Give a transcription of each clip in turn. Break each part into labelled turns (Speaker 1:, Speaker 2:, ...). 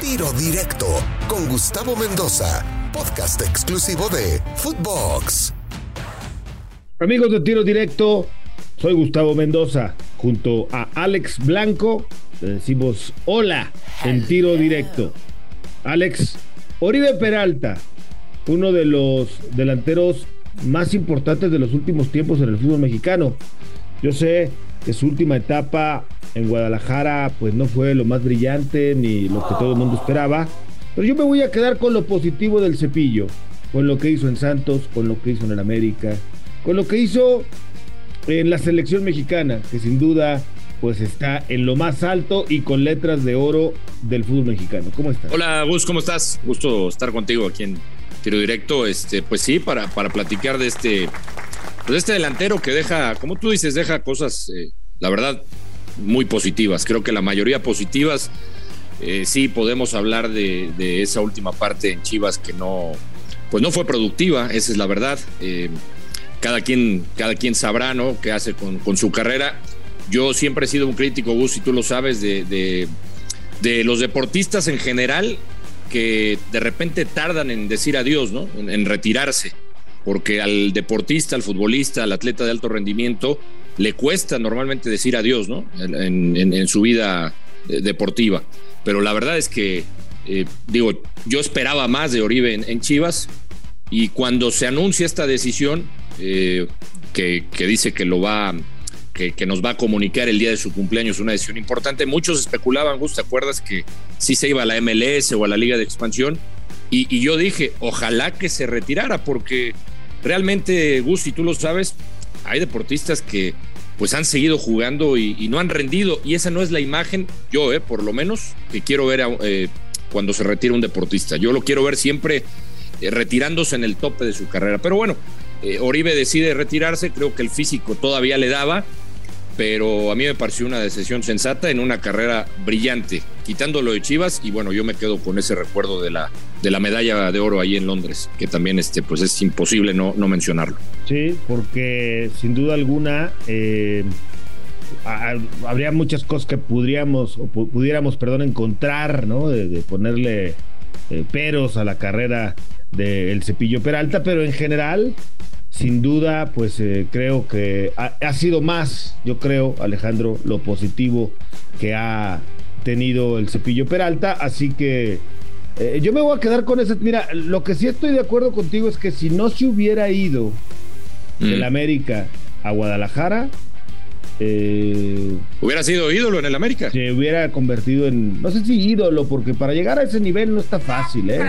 Speaker 1: Tiro Directo con Gustavo Mendoza, podcast exclusivo de Footbox.
Speaker 2: Amigos de Tiro Directo, soy Gustavo Mendoza. Junto a Alex Blanco, le decimos hola en Tiro Directo. Alex, Oribe Peralta, uno de los delanteros más importantes de los últimos tiempos en el fútbol mexicano. Yo sé que su última etapa en Guadalajara pues no fue lo más brillante ni lo que todo el mundo esperaba, pero yo me voy a quedar con lo positivo del cepillo, con lo que hizo en Santos, con lo que hizo en el América, con lo que hizo en la selección mexicana, que sin duda pues está en lo más alto y con letras de oro del fútbol mexicano. ¿Cómo estás?
Speaker 3: Hola Gus, ¿cómo estás? Gusto estar contigo aquí en Tiro Directo. Este, pues sí, para, para platicar de este, pues este delantero que deja, como tú dices, deja cosas, eh, la verdad, muy positivas. Creo que la mayoría positivas. Eh, sí, podemos hablar de, esa última parte en Chivas que no, pues no fue productiva, esa es la verdad. Eh, cada quien, cada quien sabrá, ¿no? Qué hace con, su carrera. Yo siempre he sido un crítico, Gus, si tú lo sabes, de, de, los deportistas en general que de repente tardan en decir adiós, ¿no? En, retirarse. Porque al deportista, al futbolista, al atleta de alto rendimiento, le cuesta normalmente decir adiós, ¿no? En, su vida deportiva. Pero la verdad es que, eh, digo, yo esperaba más de Oribe en, Chivas y cuando se anuncia esta decisión, eh, que, dice que lo va, que, nos va a comunicar el día de su cumpleaños, una decisión importante, muchos especulaban, Gus, ¿te acuerdas que sí se iba a la MLS o a la Liga de Expansión? Y yo dije, ojalá que se retirara, porque realmente, Gus, si tú lo sabes, hay deportistas que pues han seguido jugando y, y, no han rendido. Y esa no es la imagen, yo, eh, por lo menos, que quiero ver eh, cuando se retira un deportista. Yo lo quiero ver siempre eh, retirándose en el tope de su carrera. Pero bueno, eh, Oribe decide retirarse, creo que el físico todavía le daba, pero a mí me pareció una decisión sensata en una carrera brillante, quitándolo de Chivas y bueno, yo me quedo con ese recuerdo de la, de la medalla de oro ahí en Londres, que también este, pues es imposible no, no mencionarlo.
Speaker 2: Sí, porque sin duda alguna eh, habría muchas cosas que podríamos, o pudiéramos, perdón, encontrar, ¿no? De, ponerle eh, peros a la carrera del Cepillo Peralta, pero en general sin duda, pues eh, creo que ha, sido más, yo creo, Alejandro, lo positivo que ha tenido el cepillo Peralta, así que eh, yo me voy a quedar con ese. Mira, lo que sí estoy de acuerdo contigo es que si no se hubiera ido mm. del América a Guadalajara,
Speaker 3: eh, hubiera sido ídolo en el América.
Speaker 2: Se hubiera convertido en, no sé si ídolo, porque para llegar a ese nivel no está fácil, ¿eh?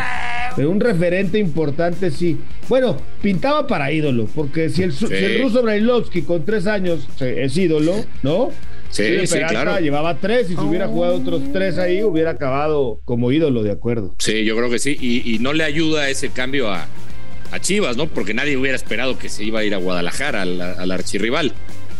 Speaker 2: Pero un referente importante sí. Bueno, pintaba para ídolo, porque si el, sí. si el ruso Brailovsky con tres años es ídolo, ¿no?
Speaker 3: Sí, sí, claro.
Speaker 2: Llevaba tres y si hubiera jugado otros tres ahí, hubiera acabado como ídolo, de acuerdo.
Speaker 3: Sí, yo creo que sí. Y, y no le ayuda ese cambio a, a, Chivas, ¿no? Porque nadie hubiera esperado que se iba a ir a Guadalajara, al, al archirrival.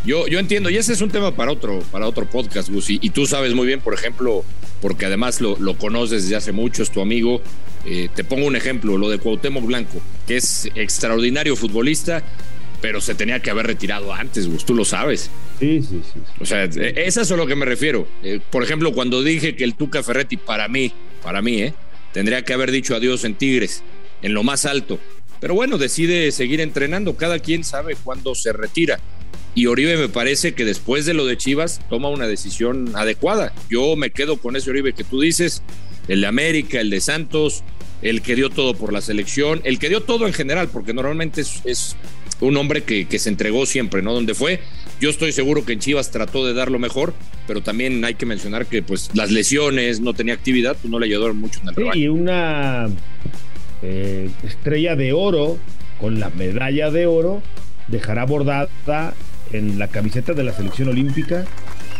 Speaker 3: Yo, yo entiendo, y ese es un tema para otro, para otro podcast, Gus, y, y tú sabes muy bien, por ejemplo, porque además lo, lo conoces desde hace mucho, es tu amigo. Eh, te pongo un ejemplo, lo de Cuauhtémoc Blanco, que es extraordinario futbolista, pero se tenía que haber retirado antes, Gus, tú lo sabes.
Speaker 2: Sí, sí, sí.
Speaker 3: O sea, es a eso a lo que me refiero. Eh, por ejemplo, cuando dije que el Tuca Ferretti, para mí, para mí, eh, tendría que haber dicho adiós en Tigres, en lo más alto. Pero bueno, decide seguir entrenando, cada quien sabe cuándo se retira. Y Oribe me parece que después de lo de Chivas toma una decisión adecuada. Yo me quedo con ese Oribe que tú dices, el de América, el de Santos, el que dio todo por la selección, el que dio todo en general, porque normalmente es, es un hombre que, que, se entregó siempre, ¿no? Donde fue. Yo estoy seguro que en Chivas trató de dar lo mejor, pero también hay que mencionar que pues las lesiones, no tenía actividad, pues no le ayudó mucho en el
Speaker 2: sí, Y una eh, estrella de oro con la medalla de oro dejará bordada en la camiseta de la selección olímpica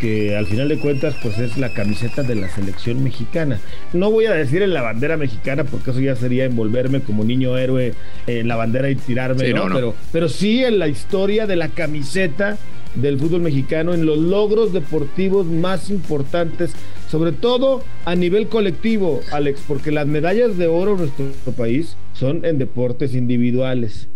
Speaker 2: que al final de cuentas pues es la camiseta de la selección mexicana. No voy a decir en la bandera mexicana porque eso ya sería envolverme como niño héroe en la bandera y tirarme, sí, ¿no? No, no. Pero, pero sí en la historia de la camiseta del fútbol mexicano, en los logros deportivos más importantes, sobre todo a nivel colectivo, Alex, porque las medallas de oro en nuestro país son en deportes individuales.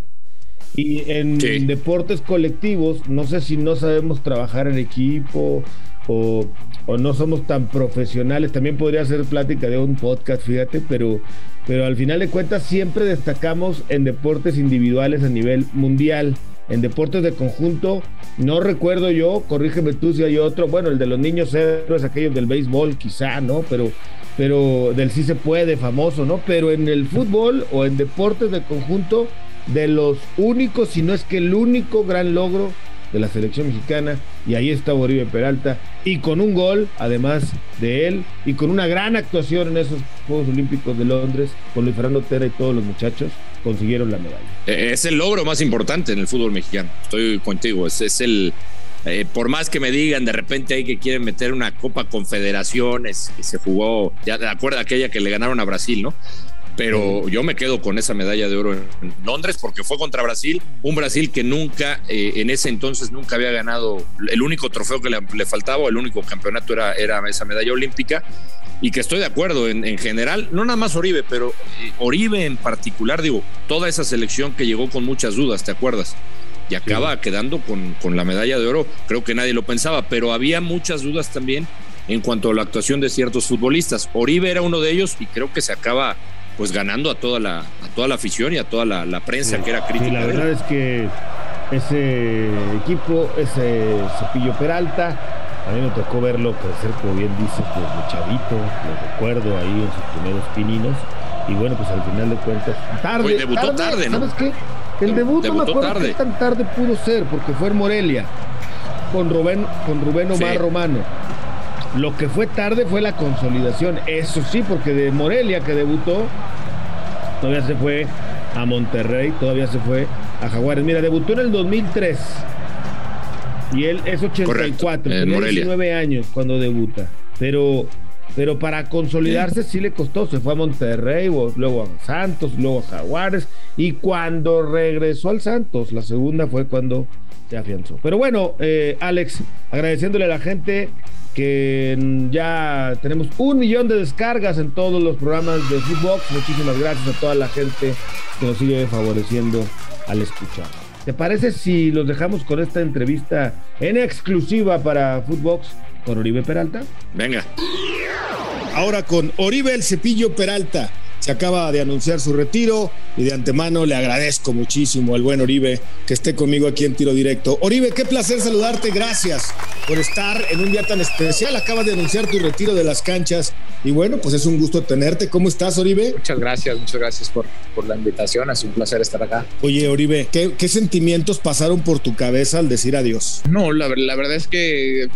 Speaker 2: Y en sí. deportes colectivos, no sé si no sabemos trabajar en equipo o, o no somos tan profesionales. También podría ser plática de un podcast, fíjate, pero, pero al final de cuentas siempre destacamos en deportes individuales a nivel mundial. En deportes de conjunto, no recuerdo yo, corrígeme tú si hay otro, bueno, el de los niños héroes, aquellos del béisbol quizá, ¿no? Pero, pero del sí se puede, famoso, ¿no? Pero en el fútbol o en deportes de conjunto, de los únicos, si no es que el único gran logro de la selección mexicana y ahí está Oribe Peralta y con un gol además de él y con una gran actuación en esos Juegos Olímpicos de Londres con Luis Fernando Tera y todos los muchachos consiguieron la medalla.
Speaker 3: Eh, es el logro más importante en el fútbol mexicano, estoy contigo, es, es el... Eh, por más que me digan de repente hay que quieren meter una Copa Confederaciones que se jugó, ya de acuerdo aquella que le ganaron a Brasil, ¿no? Pero yo me quedo con esa medalla de oro en Londres porque fue contra Brasil, un Brasil que nunca, eh, en ese entonces nunca había ganado, el único trofeo que le, faltaba, el único campeonato era, era, esa medalla olímpica y que estoy de acuerdo en, general, no nada más Oribe, pero eh, Oribe en particular, digo, toda esa selección que llegó con muchas dudas, ¿te acuerdas? Y acaba quedando con, con la medalla de oro, creo que nadie lo pensaba, pero había muchas dudas también en cuanto a la actuación de ciertos futbolistas. Oribe era uno de ellos y creo que se acaba pues ganando a toda la, a toda la afición y a toda la, prensa que era crítica.
Speaker 2: la verdad es que ese equipo, ese Cepillo Peralta, a mí me tocó verlo crecer, como bien dices, desde chavito, lo recuerdo ahí en sus primeros pininos. Y bueno, pues al final de cuentas, tarde.
Speaker 3: debutó tarde, ¿no?
Speaker 2: ¿Sabes qué? El debut no me acuerdo tarde. qué tan tarde pudo ser, porque fue en Morelia, con Rubén, con Rubén Omar Romano. Lo que fue tarde fue la consolidación. Eso sí, porque de Morelia que debutó, todavía se fue a Monterrey, todavía se fue a Jaguares. Mira, debutó en el 2003. Y él es 84, tiene 19 años cuando debuta. Pero, pero para consolidarse sí. le costó. Se fue a Monterrey, luego a Santos, luego a Jaguares. Y cuando regresó al Santos, la segunda fue cuando se afianzó. Pero bueno, eh, Alex, agradeciéndole a la gente que ya tenemos un millón de descargas en todos los programas de Footbox. Muchísimas gracias a toda la gente que nos sigue favoreciendo al escuchar. ¿Te parece si los dejamos con esta entrevista en exclusiva para Footbox con Oribe Peralta?
Speaker 3: Venga.
Speaker 2: Ahora con Oribe el Cepillo Peralta se acaba de anunciar su retiro y de antemano le agradezco muchísimo al buen Oribe que esté conmigo aquí en Tiro Directo. Oribe, qué placer saludarte, gracias por estar en un día tan especial. Acabas de anunciar tu retiro de las canchas y bueno, pues es un gusto tenerte. ¿Cómo estás, Oribe?
Speaker 4: Muchas gracias, muchas gracias por, por la invitación, es un placer estar acá.
Speaker 2: Oye, Oribe, ¿qué, qué sentimientos pasaron por tu cabeza al decir adiós?
Speaker 4: No, la, la verdad es que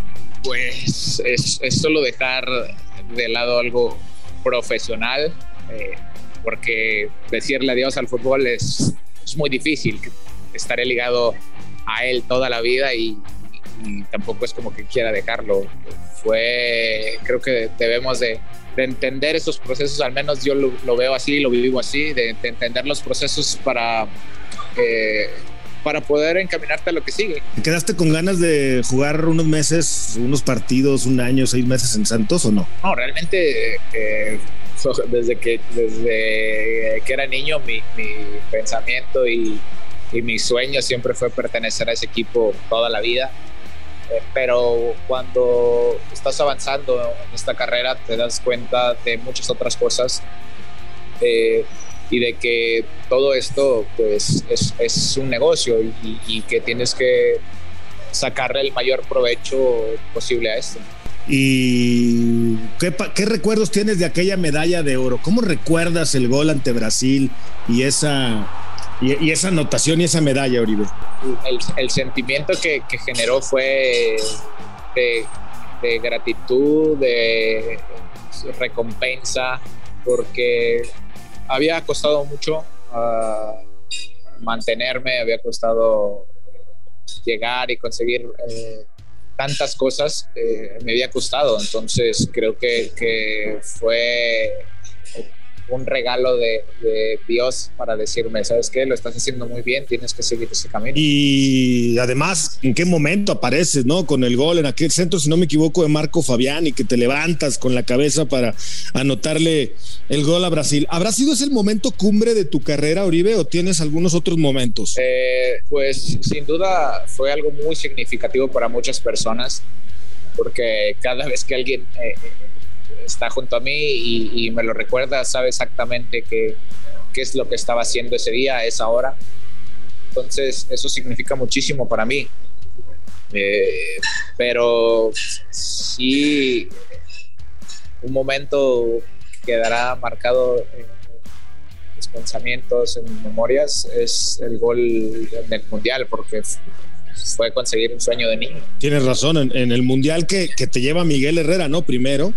Speaker 4: pues es, es solo dejar de lado algo profesional eh, porque decirle adiós al fútbol es, es, muy difícil. Estaré ligado a él toda la vida y, tampoco es como que quiera dejarlo. Fue, creo que debemos de, de entender esos procesos, al menos yo lo, veo así, lo vivo así, de, entender los procesos para... Eh, para poder encaminarte a lo que sigue.
Speaker 2: ¿Te quedaste con ganas de jugar unos meses, unos partidos, un año, seis meses en Santos o no?
Speaker 4: No, realmente eh, desde que, desde que era niño mi, pensamiento y, mi sueño siempre fue pertenecer a ese equipo toda la vida. Eh, pero cuando estás avanzando en esta carrera te das cuenta de muchas otras cosas eh, y de que todo esto pues es, un negocio y que tienes que sacarle el mayor provecho posible a esto.
Speaker 2: ¿Y qué, recuerdos tienes de aquella medalla de oro? ¿Cómo recuerdas el gol ante Brasil y esa, y, esa anotación y esa medalla, Oribe?
Speaker 4: El, sentimiento que, generó fue de, gratitud, de recompensa, porque había costado mucho ah, mantenerme, había costado llegar y conseguir eh, tantas cosas eh, me había costado. Entonces creo que, que fue un regalo de, Dios para decirme, ¿sabes qué? Lo estás haciendo muy bien, tienes que seguir ese camino.
Speaker 2: Y además, ¿en qué momento apareces, no? Con el gol en aquel centro, si no me equivoco, de Marco Fabián y que te levantas con la cabeza para anotarle el gol a Brasil. ¿Habrá sido ese el momento cumbre de tu carrera, Oribe, o tienes algunos otros momentos?
Speaker 4: Eh, pues sin duda fue algo muy significativo para muchas personas porque cada vez que alguien eh, está junto a mí y, me lo recuerda, sabe exactamente qué, qué es lo que estaba haciendo ese día, a esa hora. Entonces, eso significa muchísimo para mí. Eh, pero sí, un momento quedará marcado en mis pensamientos, en mis memorias, es el gol del Mundial, porque fue conseguir un sueño de niño.
Speaker 2: Tienes razón, en, el Mundial que, que, te lleva Miguel Herrera, ¿no? Primero,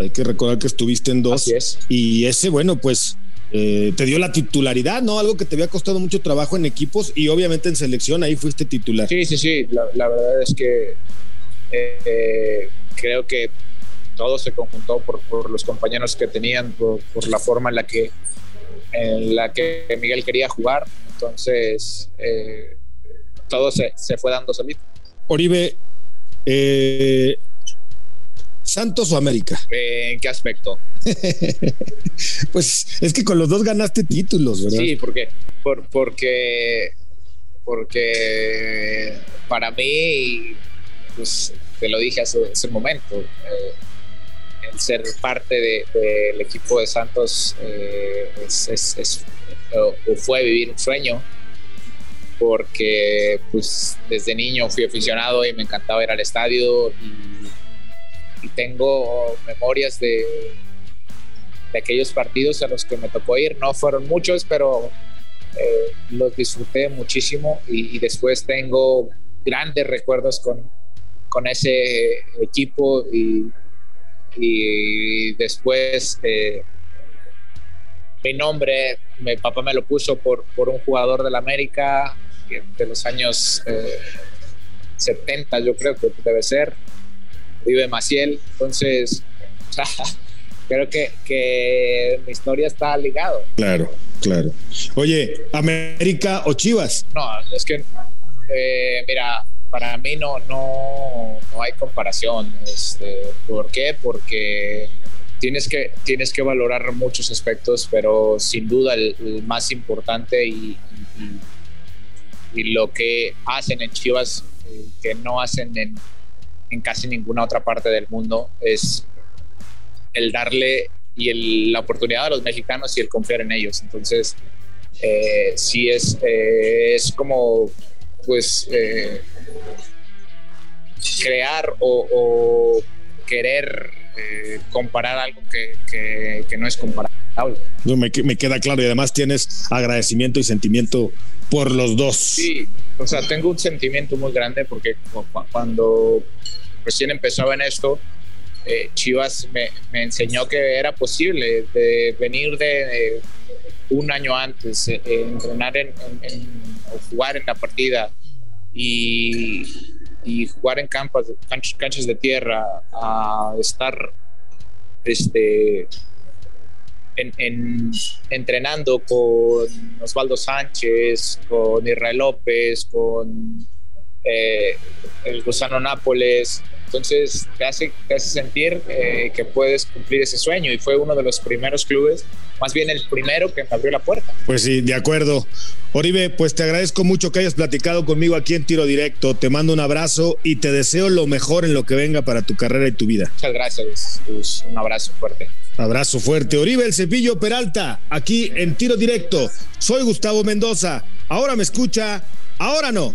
Speaker 2: hay que recordar que estuviste en dos. Y ese, bueno, pues eh, te dio la titularidad, ¿no? Algo que te había costado mucho trabajo en equipos y obviamente en selección ahí fuiste titular.
Speaker 4: Sí, sí, sí. La, verdad es que eh, creo que todo se conjuntó por, los compañeros que tenían, por, la forma en la que en la que Miguel quería jugar. Entonces, eh, todo se, se, fue dando solito.
Speaker 2: Oribe, ¿Santos o América?
Speaker 4: ¿En qué aspecto?
Speaker 2: pues es que con los dos ganaste títulos, ¿verdad?
Speaker 4: Sí, porque, por, porque, porque para mí, pues te lo dije hace, ese momento, eh, el ser parte del equipo de Santos eh, es, fue vivir un sueño porque pues desde niño fui aficionado y me encantaba ir al estadio y y tengo memorias de, de aquellos partidos a los que me tocó ir. No fueron muchos, pero eh, los disfruté muchísimo y, después tengo grandes recuerdos con, con ese equipo y, y después eh, mi nombre, mi papá me lo puso por, por un jugador del América de los años 70, eh, yo creo que debe ser, vive Maciel. Entonces, creo que, que mi historia está ligado.
Speaker 2: Claro, claro. Oye, ¿América o Chivas?
Speaker 4: No, es que, eh, mira, para mí no, no, no hay comparación. Este, ¿Por qué? Porque tienes que, tienes que valorar muchos aspectos, pero sin duda el, más importante y, y, y, lo que hacen en Chivas, eh, que no hacen en, en casi ninguna otra parte del mundo es el darle y la oportunidad a los mexicanos y el confiar en ellos. Entonces, eh, sí es, eh, es como, pues, eh, crear o, querer comparar algo que, no es comparable.
Speaker 2: Me, me, queda claro y además tienes agradecimiento y sentimiento por los dos.
Speaker 4: Sí, o sea, tengo un sentimiento muy grande porque cuando recién empezaba en esto, eh, Chivas me, enseñó que era posible de venir de, un año antes, eh, entrenar en, o jugar en la partida y, jugar en campos, canchas, de tierra, a estar este, en, entrenando con Osvaldo Sánchez, con Israel López, con eh, el Gusano Nápoles. Entonces te hace, te hace sentir eh, que puedes cumplir ese sueño y fue uno de los primeros clubes, más bien el primero que me abrió la puerta.
Speaker 2: Pues sí, de acuerdo. Oribe, pues te agradezco mucho que hayas platicado conmigo aquí en Tiro Directo. Te mando un abrazo y te deseo lo mejor en lo que venga para tu carrera y tu vida.
Speaker 4: Muchas gracias. Un abrazo fuerte.
Speaker 2: Abrazo fuerte. Oribe El Cepillo Peralta, aquí en Tiro Directo. Soy Gustavo Mendoza. Ahora me escucha, ahora no.